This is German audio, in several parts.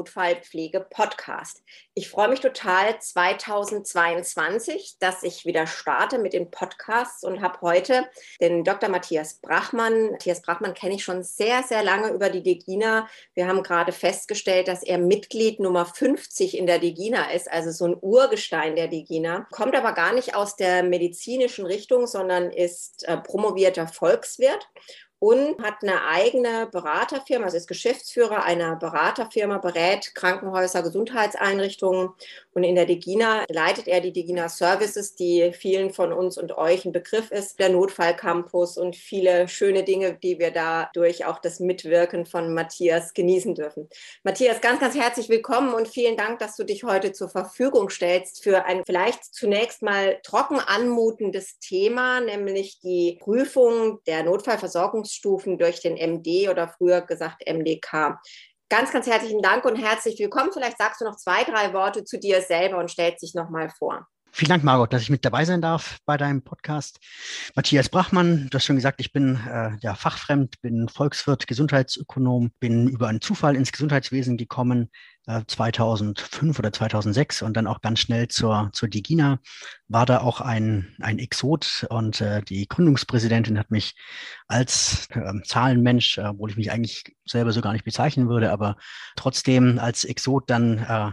zum Notfallpflege-Podcast. Ich freue mich total 2022, dass ich wieder starte mit den Podcasts und habe heute den Dr. Matthias Brachmann. Matthias Brachmann kenne ich schon sehr, sehr lange über die Degina. Wir haben gerade festgestellt, dass er Mitglied Nummer 50 in der Degina ist, also so ein Urgestein der Degina. Kommt aber gar nicht aus der medizinischen Richtung, sondern ist äh, promovierter Volkswirt und hat eine eigene Beraterfirma, also ist Geschäftsführer einer Beraterfirma, berät Krankenhäuser, Gesundheitseinrichtungen und in der Degina leitet er die Degina Services, die vielen von uns und euch ein Begriff ist, der Notfallcampus und viele schöne Dinge, die wir da durch auch das Mitwirken von Matthias genießen dürfen. Matthias, ganz, ganz herzlich willkommen und vielen Dank, dass du dich heute zur Verfügung stellst für ein vielleicht zunächst mal trocken anmutendes Thema, nämlich die Prüfung der Notfallversorgung Stufen durch den MD oder früher gesagt MDK. Ganz, ganz herzlichen Dank und herzlich willkommen. Vielleicht sagst du noch zwei, drei Worte zu dir selber und stellst dich nochmal vor. Vielen Dank, Margot, dass ich mit dabei sein darf bei deinem Podcast. Matthias Brachmann, du hast schon gesagt, ich bin äh, ja fachfremd, bin Volkswirt, Gesundheitsökonom, bin über einen Zufall ins Gesundheitswesen gekommen, 2005 äh, oder 2006 und dann auch ganz schnell zur, zur Digina. War da auch ein, ein Exot und äh, die Gründungspräsidentin hat mich als äh, Zahlenmensch, äh, obwohl ich mich eigentlich selber so gar nicht bezeichnen würde, aber trotzdem als Exot dann äh,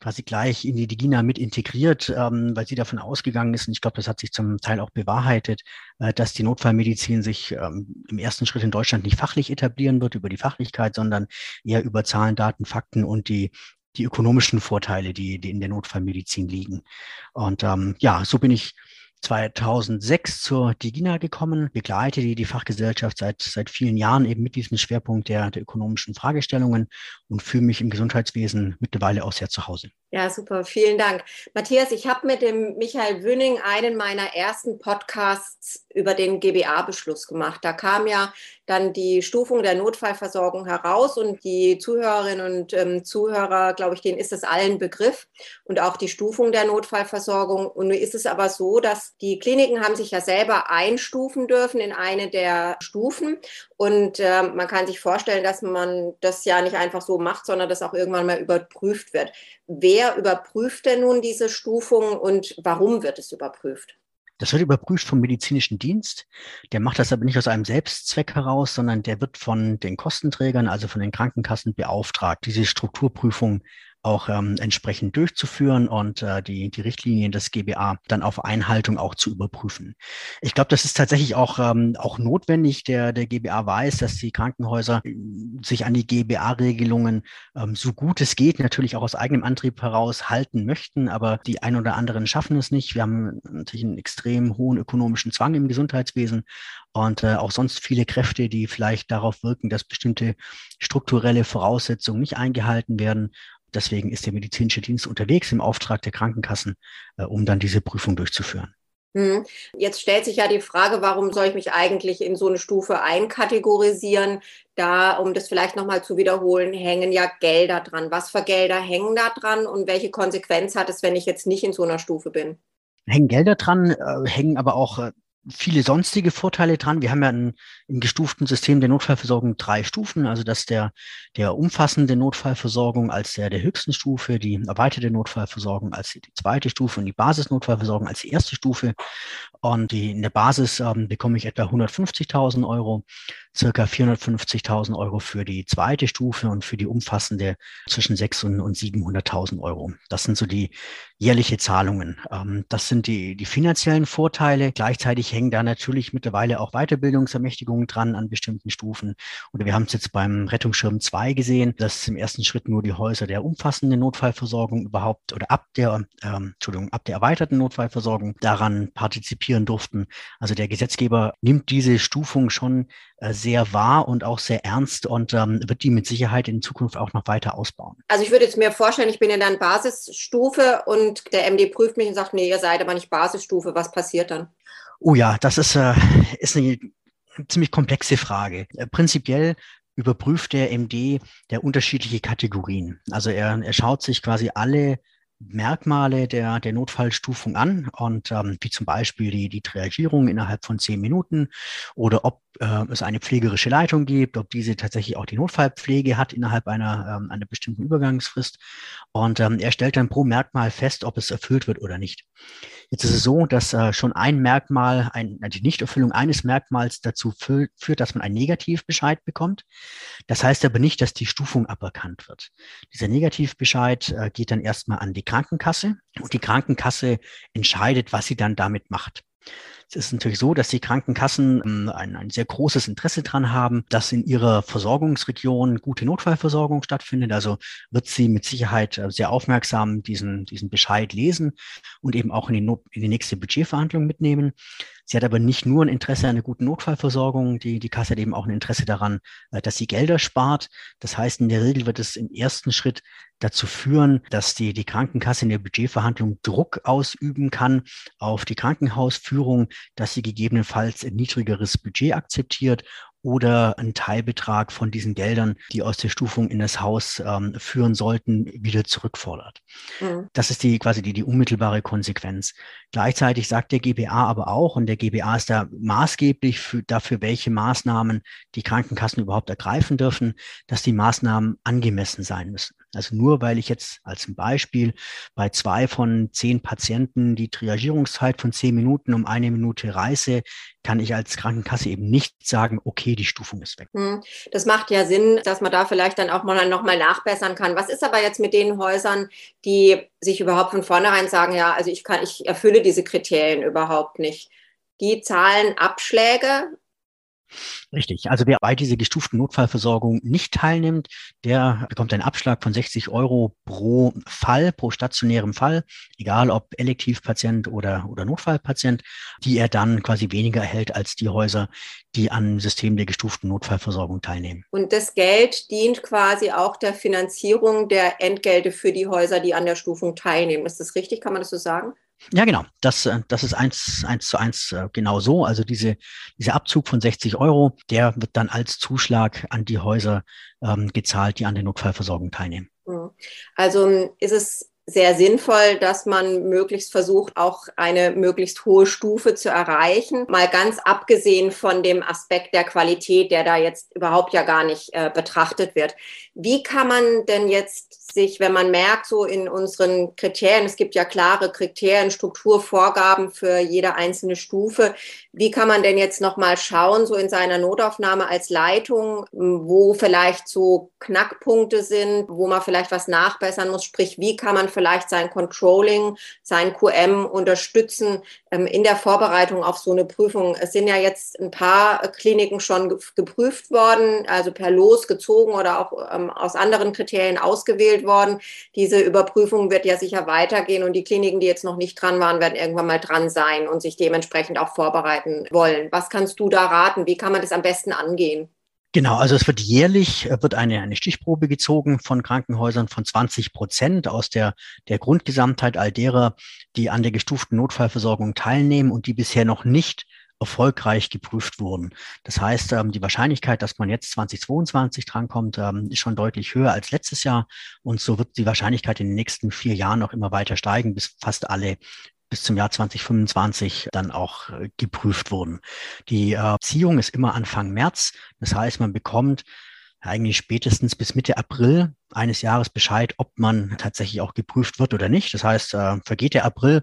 quasi gleich in die Digina mit integriert, ähm, weil sie davon ausgegangen ist, und ich glaube, das hat sich zum Teil auch bewahrheitet, äh, dass die Notfallmedizin sich ähm, im ersten Schritt in Deutschland nicht fachlich etablieren wird über die Fachlichkeit, sondern eher über Zahlen, Daten, Fakten und die die ökonomischen Vorteile, die, die in der Notfallmedizin liegen. Und ähm, ja, so bin ich 2006 zur Digina gekommen, begleite die, die Fachgesellschaft seit, seit vielen Jahren eben mit diesem Schwerpunkt der, der ökonomischen Fragestellungen und fühle mich im Gesundheitswesen mittlerweile auch sehr zu Hause. Ja, super, vielen Dank. Matthias, ich habe mit dem Michael Wünning einen meiner ersten Podcasts über den GBA-Beschluss gemacht. Da kam ja dann die Stufung der Notfallversorgung heraus und die Zuhörerinnen und ähm, Zuhörer, glaube ich, denen ist es allen Begriff und auch die Stufung der Notfallversorgung. Und nun ist es aber so, dass die Kliniken haben sich ja selber einstufen dürfen in eine der Stufen und äh, man kann sich vorstellen, dass man das ja nicht einfach so macht, sondern dass auch irgendwann mal überprüft wird. Wer überprüft denn nun diese Stufung und warum wird es überprüft? Das wird überprüft vom medizinischen Dienst. Der macht das aber nicht aus einem Selbstzweck heraus, sondern der wird von den Kostenträgern, also von den Krankenkassen beauftragt, diese Strukturprüfung auch ähm, entsprechend durchzuführen und äh, die, die Richtlinien des GBA dann auf Einhaltung auch zu überprüfen. Ich glaube, das ist tatsächlich auch, ähm, auch notwendig. Der, der GBA weiß, dass die Krankenhäuser äh, sich an die GBA-Regelungen ähm, so gut es geht, natürlich auch aus eigenem Antrieb heraus halten möchten, aber die ein oder anderen schaffen es nicht. Wir haben natürlich einen extrem hohen ökonomischen Zwang im Gesundheitswesen und äh, auch sonst viele Kräfte, die vielleicht darauf wirken, dass bestimmte strukturelle Voraussetzungen nicht eingehalten werden. Deswegen ist der medizinische Dienst unterwegs im Auftrag der Krankenkassen, äh, um dann diese Prüfung durchzuführen. Hm. Jetzt stellt sich ja die Frage, warum soll ich mich eigentlich in so eine Stufe einkategorisieren? Da, um das vielleicht nochmal zu wiederholen, hängen ja Gelder dran. Was für Gelder hängen da dran und welche Konsequenz hat es, wenn ich jetzt nicht in so einer Stufe bin? Hängen Gelder dran, äh, hängen aber auch äh, viele sonstige Vorteile dran. Wir haben ja ein, im gestuften System der Notfallversorgung drei Stufen, also das der, der umfassende Notfallversorgung als der der höchsten Stufe, die erweiterte Notfallversorgung als die zweite Stufe und die Basisnotfallversorgung als die erste Stufe. Und die, in der Basis ähm, bekomme ich etwa 150.000 Euro, circa 450.000 Euro für die zweite Stufe und für die umfassende zwischen 600.000 und 700.000 Euro. Das sind so die jährliche Zahlungen. Ähm, das sind die, die finanziellen Vorteile. Gleichzeitig hängen da natürlich mittlerweile auch Weiterbildungsermächtigungen dran an bestimmten Stufen. Oder wir haben es jetzt beim Rettungsschirm 2 gesehen, dass im ersten Schritt nur die Häuser der umfassenden Notfallversorgung überhaupt oder ab der, ähm, Entschuldigung, ab der erweiterten Notfallversorgung daran partizipieren durften. Also der Gesetzgeber nimmt diese Stufung schon sehr wahr und auch sehr ernst und ähm, wird die mit Sicherheit in Zukunft auch noch weiter ausbauen. Also ich würde jetzt mir vorstellen, ich bin in der Basisstufe und der MD prüft mich und sagt, nee, ihr seid aber nicht Basisstufe. Was passiert dann? Oh ja, das ist, äh, ist eine ziemlich komplexe Frage. Äh, prinzipiell überprüft der MD der unterschiedliche Kategorien. Also er, er schaut sich quasi alle Merkmale der, der Notfallstufung an und ähm, wie zum Beispiel die, die Triagierung innerhalb von zehn Minuten oder ob äh, es eine pflegerische Leitung gibt, ob diese tatsächlich auch die Notfallpflege hat innerhalb einer, ähm, einer bestimmten Übergangsfrist. Und ähm, er stellt dann pro Merkmal fest, ob es erfüllt wird oder nicht. Jetzt ist es so, dass äh, schon ein Merkmal, ein, die Nichterfüllung eines Merkmals dazu führt, dass man einen Negativbescheid bekommt. Das heißt aber nicht, dass die Stufung aberkannt wird. Dieser Negativbescheid äh, geht dann erstmal an die Krankenkasse und die Krankenkasse entscheidet, was sie dann damit macht. Es ist natürlich so, dass die Krankenkassen ähm, ein, ein sehr großes Interesse daran haben, dass in ihrer Versorgungsregion gute Notfallversorgung stattfindet. Also wird sie mit Sicherheit äh, sehr aufmerksam diesen, diesen Bescheid lesen und eben auch in die, in die nächste Budgetverhandlung mitnehmen. Sie hat aber nicht nur ein Interesse an einer guten Notfallversorgung, die, die Kasse hat eben auch ein Interesse daran, äh, dass sie Gelder spart. Das heißt, in der Regel wird es im ersten Schritt dazu führen, dass die, die Krankenkasse in der Budgetverhandlung Druck ausüben kann auf die Krankenhausführung, dass sie gegebenenfalls ein niedrigeres Budget akzeptiert oder einen Teilbetrag von diesen Geldern, die aus der Stufung in das Haus ähm, führen sollten, wieder zurückfordert. Mhm. Das ist die quasi die, die unmittelbare Konsequenz. Gleichzeitig sagt der GBA aber auch, und der GBA ist da maßgeblich für, dafür, welche Maßnahmen die Krankenkassen überhaupt ergreifen dürfen, dass die Maßnahmen angemessen sein müssen. Also nur weil ich jetzt als Beispiel bei zwei von zehn Patienten die Triagierungszeit von zehn Minuten um eine Minute reiße, kann ich als Krankenkasse eben nicht sagen, okay, die Stufung ist weg. Hm, das macht ja Sinn, dass man da vielleicht dann auch mal noch mal nachbessern kann. Was ist aber jetzt mit den Häusern, die sich überhaupt von vornherein sagen, ja, also ich kann, ich erfülle diese Kriterien überhaupt nicht? Die zahlen Abschläge Richtig. Also wer bei dieser gestuften Notfallversorgung nicht teilnimmt, der bekommt einen Abschlag von 60 Euro pro Fall, pro stationärem Fall, egal ob Elektivpatient oder, oder Notfallpatient, die er dann quasi weniger erhält als die Häuser, die am System der gestuften Notfallversorgung teilnehmen. Und das Geld dient quasi auch der Finanzierung der Entgelte für die Häuser, die an der Stufung teilnehmen. Ist das richtig? Kann man das so sagen? Ja, genau. Das, äh, das ist eins, eins zu eins äh, genau so. Also diese, dieser Abzug von 60 Euro, der wird dann als Zuschlag an die Häuser ähm, gezahlt, die an der Notfallversorgung teilnehmen. Mhm. Also ist es sehr sinnvoll, dass man möglichst versucht, auch eine möglichst hohe Stufe zu erreichen. Mal ganz abgesehen von dem Aspekt der Qualität, der da jetzt überhaupt ja gar nicht äh, betrachtet wird. Wie kann man denn jetzt sich, wenn man merkt, so in unseren Kriterien, es gibt ja klare Kriterien, Strukturvorgaben für jede einzelne Stufe, wie kann man denn jetzt nochmal schauen, so in seiner Notaufnahme als Leitung, wo vielleicht so Knackpunkte sind, wo man vielleicht was nachbessern muss, sprich, wie kann man vielleicht sein Controlling, sein QM unterstützen ähm, in der Vorbereitung auf so eine Prüfung. Es sind ja jetzt ein paar Kliniken schon geprüft worden, also per Los gezogen oder auch aus anderen Kriterien ausgewählt worden. Diese Überprüfung wird ja sicher weitergehen und die Kliniken, die jetzt noch nicht dran waren, werden irgendwann mal dran sein und sich dementsprechend auch vorbereiten wollen. Was kannst du da raten? Wie kann man das am besten angehen? Genau, also es wird jährlich äh, wird eine, eine Stichprobe gezogen von Krankenhäusern von 20 Prozent aus der, der Grundgesamtheit all derer, die an der gestuften Notfallversorgung teilnehmen und die bisher noch nicht erfolgreich geprüft wurden. Das heißt, ähm, die Wahrscheinlichkeit, dass man jetzt 2022 drankommt, ähm, ist schon deutlich höher als letztes Jahr. Und so wird die Wahrscheinlichkeit in den nächsten vier Jahren noch immer weiter steigen, bis fast alle bis zum Jahr 2025 dann auch äh, geprüft wurden. Die äh, Ziehung ist immer Anfang März. Das heißt, man bekommt eigentlich spätestens bis Mitte April eines Jahres Bescheid, ob man tatsächlich auch geprüft wird oder nicht. Das heißt, äh, vergeht der April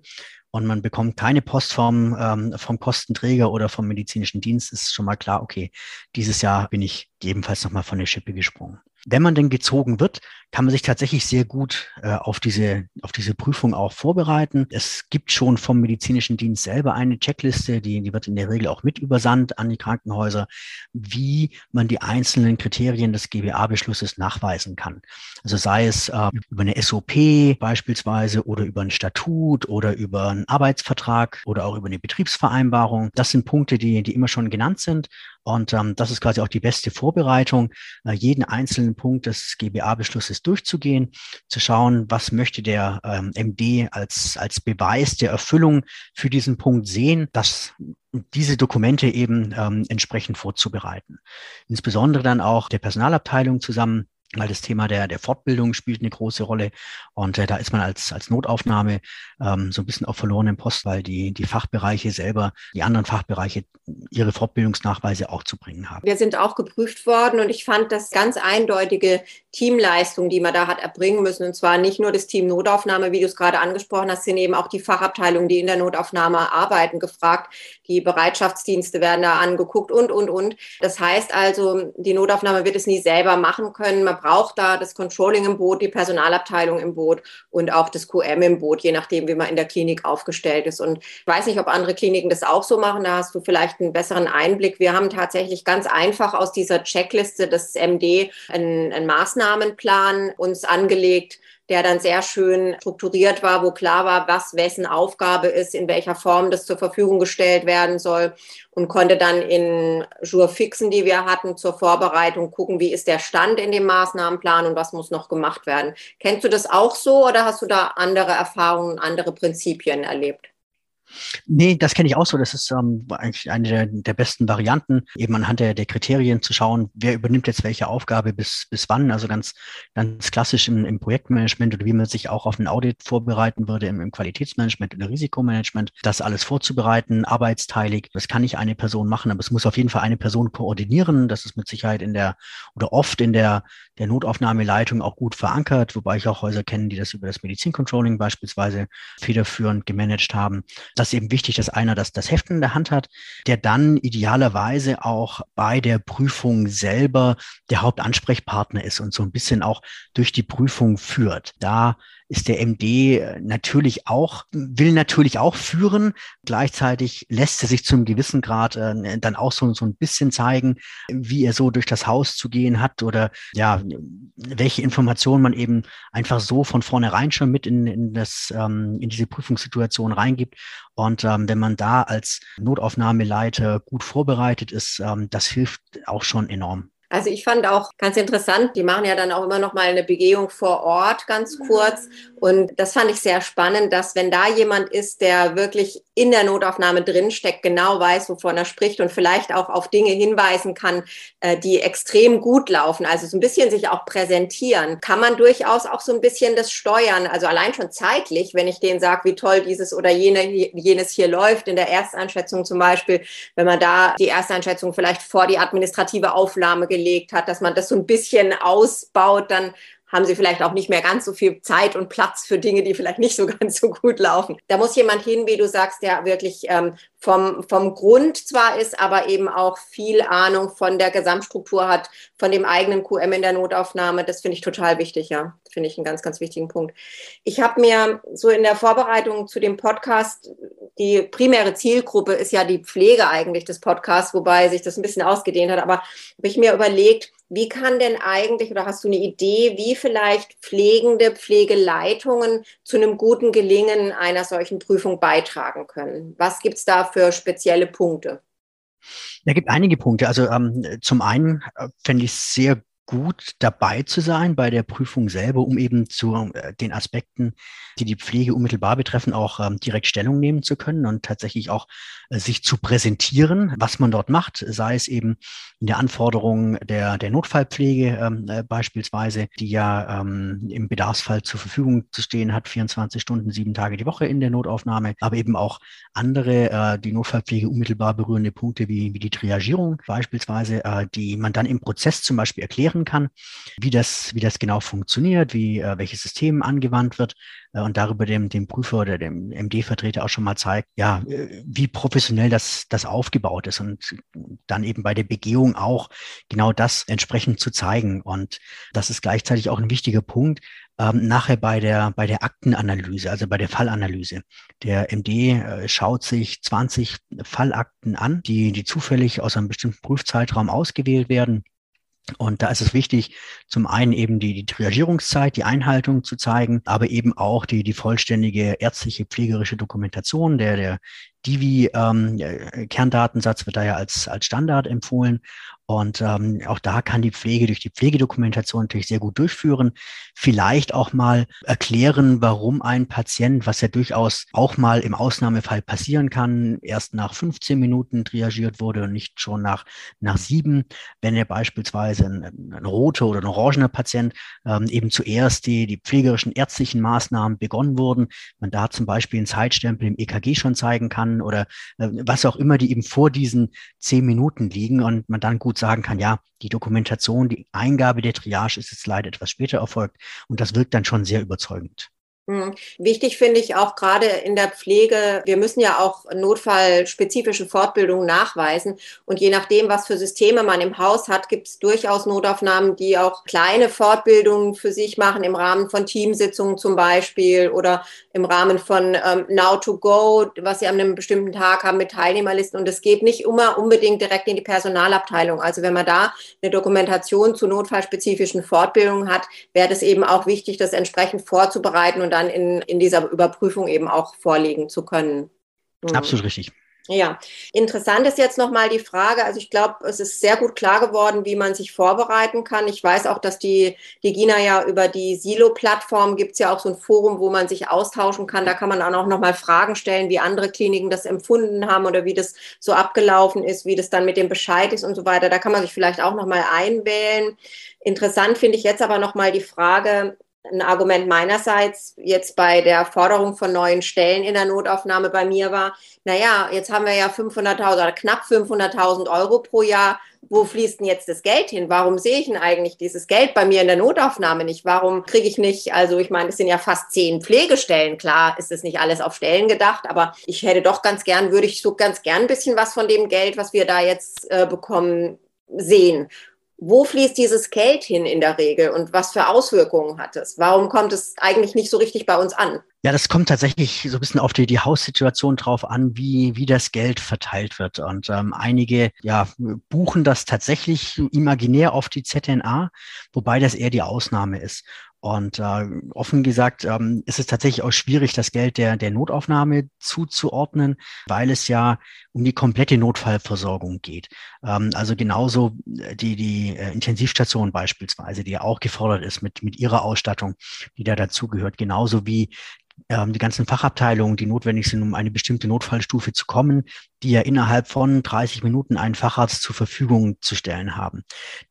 und man bekommt keine Post vom, ähm, vom Kostenträger oder vom medizinischen Dienst, ist schon mal klar, okay, dieses Jahr bin ich ebenfalls nochmal von der Schippe gesprungen wenn man denn gezogen wird, kann man sich tatsächlich sehr gut äh, auf, diese, auf diese Prüfung auch vorbereiten. Es gibt schon vom medizinischen Dienst selber eine Checkliste, die, die wird in der Regel auch mit übersandt an die Krankenhäuser, wie man die einzelnen Kriterien des GBA-Beschlusses nachweisen kann. Also sei es äh, über eine SOP beispielsweise oder über ein Statut oder über einen Arbeitsvertrag oder auch über eine Betriebsvereinbarung. Das sind Punkte, die, die immer schon genannt sind. Und ähm, das ist quasi auch die beste Vorbereitung, äh, jeden einzelnen Punkt des GBA-Beschlusses durchzugehen, zu schauen, was möchte der ähm, MD als, als Beweis der Erfüllung für diesen Punkt sehen, dass diese Dokumente eben ähm, entsprechend vorzubereiten. Insbesondere dann auch der Personalabteilung zusammen weil das Thema der, der Fortbildung spielt eine große Rolle. Und äh, da ist man als, als Notaufnahme ähm, so ein bisschen auf verlorenen Post, weil die, die Fachbereiche selber, die anderen Fachbereiche ihre Fortbildungsnachweise auch zu bringen haben. Wir sind auch geprüft worden und ich fand das ganz eindeutige Teamleistung, die man da hat erbringen müssen. Und zwar nicht nur das Team Notaufnahme, wie du es gerade angesprochen hast, sind eben auch die Fachabteilungen, die in der Notaufnahme arbeiten, gefragt. Die Bereitschaftsdienste werden da angeguckt und, und, und. Das heißt also, die Notaufnahme wird es nie selber machen können. Man braucht da das Controlling im Boot, die Personalabteilung im Boot und auch das QM im Boot, je nachdem, wie man in der Klinik aufgestellt ist. Und ich weiß nicht, ob andere Kliniken das auch so machen. Da hast du vielleicht einen besseren Einblick. Wir haben tatsächlich ganz einfach aus dieser Checkliste des MD einen, einen Maßnahmenplan uns angelegt, der dann sehr schön strukturiert war, wo klar war, was wessen Aufgabe ist, in welcher Form das zur Verfügung gestellt werden soll und konnte dann in Jurfixen, die wir hatten, zur Vorbereitung gucken, wie ist der Stand in dem Maßnahmenplan und was muss noch gemacht werden. Kennst du das auch so oder hast du da andere Erfahrungen, andere Prinzipien erlebt? Nee, das kenne ich auch so. Das ist ähm, eigentlich eine der, der, besten Varianten, eben anhand der, der, Kriterien zu schauen, wer übernimmt jetzt welche Aufgabe bis, bis wann. Also ganz, ganz klassisch im, im Projektmanagement oder wie man sich auch auf ein Audit vorbereiten würde im, im Qualitätsmanagement oder Risikomanagement, das alles vorzubereiten, arbeitsteilig. Das kann nicht eine Person machen, aber es muss auf jeden Fall eine Person koordinieren. Das ist mit Sicherheit in der oder oft in der, der Notaufnahmeleitung auch gut verankert, wobei ich auch Häuser kenne, die das über das Medizincontrolling beispielsweise federführend gemanagt haben. Das das eben wichtig, dass einer das, das Heft in der Hand hat, der dann idealerweise auch bei der Prüfung selber der Hauptansprechpartner ist und so ein bisschen auch durch die Prüfung führt. Da ist der MD natürlich auch, will natürlich auch führen. Gleichzeitig lässt er sich zum gewissen Grad äh, dann auch so, so ein bisschen zeigen, wie er so durch das Haus zu gehen hat oder ja, welche Informationen man eben einfach so von vornherein schon mit in, in, das, ähm, in diese Prüfungssituation reingibt. Und ähm, wenn man da als Notaufnahmeleiter gut vorbereitet ist, ähm, das hilft auch schon enorm. Also ich fand auch ganz interessant, die machen ja dann auch immer noch mal eine Begehung vor Ort ganz kurz. Und das fand ich sehr spannend, dass wenn da jemand ist, der wirklich in der Notaufnahme drinsteckt, genau weiß, wovon er spricht und vielleicht auch auf Dinge hinweisen kann, äh, die extrem gut laufen, also so ein bisschen sich auch präsentieren, kann man durchaus auch so ein bisschen das steuern, also allein schon zeitlich, wenn ich denen sage, wie toll dieses oder jene, jenes hier läuft, in der Ersteinschätzung zum Beispiel, wenn man da die Ersteinschätzung vielleicht vor die administrative Aufnahme gelegt hat, dass man das so ein bisschen ausbaut, dann haben sie vielleicht auch nicht mehr ganz so viel Zeit und Platz für Dinge, die vielleicht nicht so ganz so gut laufen. Da muss jemand hin, wie du sagst, der wirklich ähm, vom, vom Grund zwar ist, aber eben auch viel Ahnung von der Gesamtstruktur hat, von dem eigenen QM in der Notaufnahme. Das finde ich total wichtig, ja. Finde ich einen ganz, ganz wichtigen Punkt. Ich habe mir so in der Vorbereitung zu dem Podcast, die primäre Zielgruppe ist ja die Pflege eigentlich des Podcasts, wobei sich das ein bisschen ausgedehnt hat, aber habe ich mir überlegt, wie kann denn eigentlich oder hast du eine Idee, wie vielleicht pflegende Pflegeleitungen zu einem guten Gelingen einer solchen Prüfung beitragen können? Was gibt es da für spezielle Punkte? Da gibt einige Punkte. Also ähm, zum einen äh, fände ich es sehr gut dabei zu sein bei der Prüfung selber, um eben zu äh, den Aspekten, die die Pflege unmittelbar betreffen, auch ähm, direkt Stellung nehmen zu können und tatsächlich auch äh, sich zu präsentieren, was man dort macht, sei es eben in der Anforderung der, der Notfallpflege ähm, äh, beispielsweise, die ja ähm, im Bedarfsfall zur Verfügung zu stehen hat, 24 Stunden, sieben Tage die Woche in der Notaufnahme, aber eben auch andere, die Notfallpflege unmittelbar berührende Punkte wie, wie die Triagierung beispielsweise, die man dann im Prozess zum Beispiel erklären erklären kann, wie das, wie das genau funktioniert, wie äh, welches System angewandt wird äh, und darüber dem, dem Prüfer oder dem MD-Vertreter auch schon mal zeigt, ja, äh, wie professionell das, das aufgebaut ist und dann eben bei der Begehung auch genau das entsprechend zu zeigen. Und das ist gleichzeitig auch ein wichtiger Punkt, ähm, nachher bei der, bei der Aktenanalyse, also bei der Fallanalyse. Der MD äh, schaut sich 20 Fallakten an, die, die zufällig aus einem bestimmten Prüfzeitraum ausgewählt werden und da ist es wichtig, zum einen eben die, die Triagierungszeit, die Einhaltung zu zeigen, aber eben auch die, die vollständige ärztliche, pflegerische Dokumentation der, der, Divi-Kerndatensatz ähm, wird da ja als, als Standard empfohlen. Und ähm, auch da kann die Pflege durch die Pflegedokumentation natürlich sehr gut durchführen. Vielleicht auch mal erklären, warum ein Patient, was ja durchaus auch mal im Ausnahmefall passieren kann, erst nach 15 Minuten triagiert wurde und nicht schon nach, nach sieben. Wenn er beispielsweise ein, ein roter oder ein orangener Patient ähm, eben zuerst die, die pflegerischen ärztlichen Maßnahmen begonnen wurden, man da zum Beispiel einen Zeitstempel im EKG schon zeigen kann oder äh, was auch immer, die eben vor diesen zehn Minuten liegen und man dann gut gut sagen kann, ja, die Dokumentation, die Eingabe der Triage ist jetzt leider etwas später erfolgt und das wirkt dann schon sehr überzeugend. Hm. Wichtig finde ich auch gerade in der Pflege, wir müssen ja auch notfallspezifische Fortbildungen nachweisen. Und je nachdem, was für Systeme man im Haus hat, gibt es durchaus Notaufnahmen, die auch kleine Fortbildungen für sich machen, im Rahmen von Teamsitzungen zum Beispiel oder im Rahmen von ähm, Now to Go, was sie an einem bestimmten Tag haben mit Teilnehmerlisten. Und es geht nicht immer unbedingt direkt in die Personalabteilung. Also wenn man da eine Dokumentation zu notfallspezifischen Fortbildungen hat, wäre es eben auch wichtig, das entsprechend vorzubereiten und dann in, in dieser Überprüfung eben auch vorlegen zu können. Mhm. Absolut richtig. Ja, interessant ist jetzt nochmal die Frage, also ich glaube, es ist sehr gut klar geworden, wie man sich vorbereiten kann. Ich weiß auch, dass die, die Gina ja über die Silo-Plattform gibt es ja auch so ein Forum, wo man sich austauschen kann. Da kann man auch nochmal Fragen stellen, wie andere Kliniken das empfunden haben oder wie das so abgelaufen ist, wie das dann mit dem Bescheid ist und so weiter. Da kann man sich vielleicht auch nochmal einwählen. Interessant finde ich jetzt aber nochmal die Frage, ein Argument meinerseits jetzt bei der Forderung von neuen Stellen in der Notaufnahme bei mir war, naja, jetzt haben wir ja 500.000 oder knapp 500.000 Euro pro Jahr. Wo fließt denn jetzt das Geld hin? Warum sehe ich denn eigentlich dieses Geld bei mir in der Notaufnahme nicht? Warum kriege ich nicht, also ich meine, es sind ja fast zehn Pflegestellen. Klar ist es nicht alles auf Stellen gedacht, aber ich hätte doch ganz gern, würde ich so ganz gern ein bisschen was von dem Geld, was wir da jetzt äh, bekommen, sehen wo fließt dieses Geld hin in der Regel und was für Auswirkungen hat es? Warum kommt es eigentlich nicht so richtig bei uns an? Ja, das kommt tatsächlich so ein bisschen auf die, die Haussituation drauf an, wie, wie das Geld verteilt wird. Und ähm, einige ja, buchen das tatsächlich imaginär auf die ZNA, wobei das eher die Ausnahme ist. Und äh, offen gesagt ähm, ist es tatsächlich auch schwierig, das Geld der, der Notaufnahme zuzuordnen, weil es ja um die komplette Notfallversorgung geht. Ähm, also genauso die, die äh, Intensivstation beispielsweise, die ja auch gefordert ist mit, mit ihrer Ausstattung, die da dazugehört, genauso wie ähm, die ganzen Fachabteilungen, die notwendig sind, um eine bestimmte Notfallstufe zu kommen, die ja innerhalb von 30 Minuten einen Facharzt zur Verfügung zu stellen haben.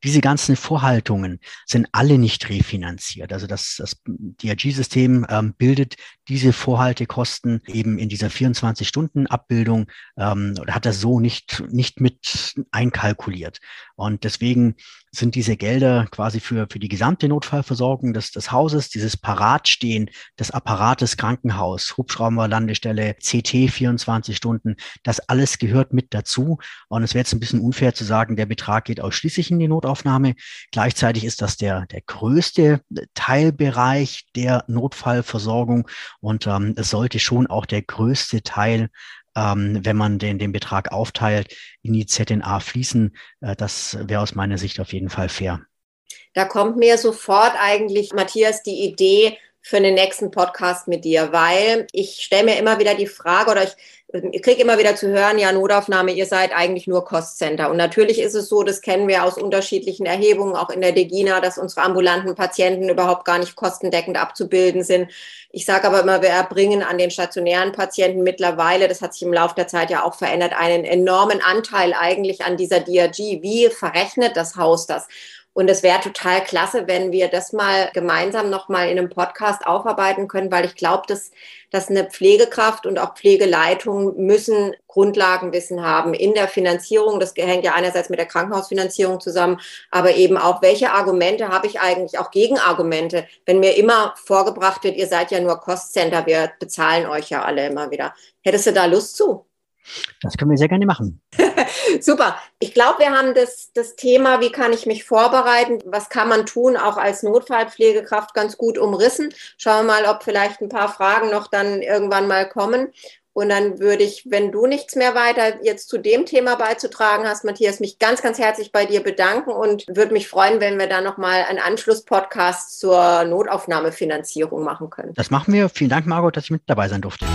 Diese ganzen Vorhaltungen sind alle nicht refinanziert. Also das, das DRG-System ähm, bildet diese Vorhaltekosten eben in dieser 24-Stunden-Abbildung ähm, oder hat das so nicht, nicht mit einkalkuliert. Und deswegen sind diese Gelder quasi für, für die gesamte Notfallversorgung des, des Hauses, dieses Paratstehen des Apparates Krankenhaus, Hubschrauber, Landestelle, CT 24 Stunden, das alles gehört mit dazu. Und es wäre jetzt ein bisschen unfair zu sagen, der Betrag geht ausschließlich in die Notaufnahme. Gleichzeitig ist das der, der größte Teilbereich der Notfallversorgung und ähm, es sollte schon auch der größte Teil ähm, wenn man den, den Betrag aufteilt, in die ZNA fließen. Äh, das wäre aus meiner Sicht auf jeden Fall fair. Da kommt mir sofort eigentlich, Matthias, die Idee für den nächsten Podcast mit dir, weil ich stelle mir immer wieder die Frage oder ich ich kriege immer wieder zu hören, ja, Notaufnahme, ihr seid eigentlich nur Cost-Center. Und natürlich ist es so, das kennen wir aus unterschiedlichen Erhebungen, auch in der Degina, dass unsere ambulanten Patienten überhaupt gar nicht kostendeckend abzubilden sind. Ich sage aber immer, wir erbringen an den stationären Patienten mittlerweile, das hat sich im Laufe der Zeit ja auch verändert, einen enormen Anteil eigentlich an dieser DRG. Wie verrechnet das Haus das? Und es wäre total klasse, wenn wir das mal gemeinsam nochmal in einem Podcast aufarbeiten können, weil ich glaube, dass, dass eine Pflegekraft und auch Pflegeleitung müssen Grundlagenwissen haben in der Finanzierung. Das hängt ja einerseits mit der Krankenhausfinanzierung zusammen, aber eben auch, welche Argumente habe ich eigentlich, auch Gegenargumente, wenn mir immer vorgebracht wird, ihr seid ja nur Cost-Center, wir bezahlen euch ja alle immer wieder. Hättest du da Lust zu? Das können wir sehr gerne machen. Super. Ich glaube, wir haben das, das Thema, wie kann ich mich vorbereiten, was kann man tun, auch als Notfallpflegekraft ganz gut umrissen. Schauen wir mal, ob vielleicht ein paar Fragen noch dann irgendwann mal kommen. Und dann würde ich, wenn du nichts mehr weiter jetzt zu dem Thema beizutragen hast, Matthias, mich ganz, ganz herzlich bei dir bedanken und würde mich freuen, wenn wir da nochmal einen Anschlusspodcast zur Notaufnahmefinanzierung machen können. Das machen wir. Vielen Dank, Margot, dass ich mit dabei sein durfte.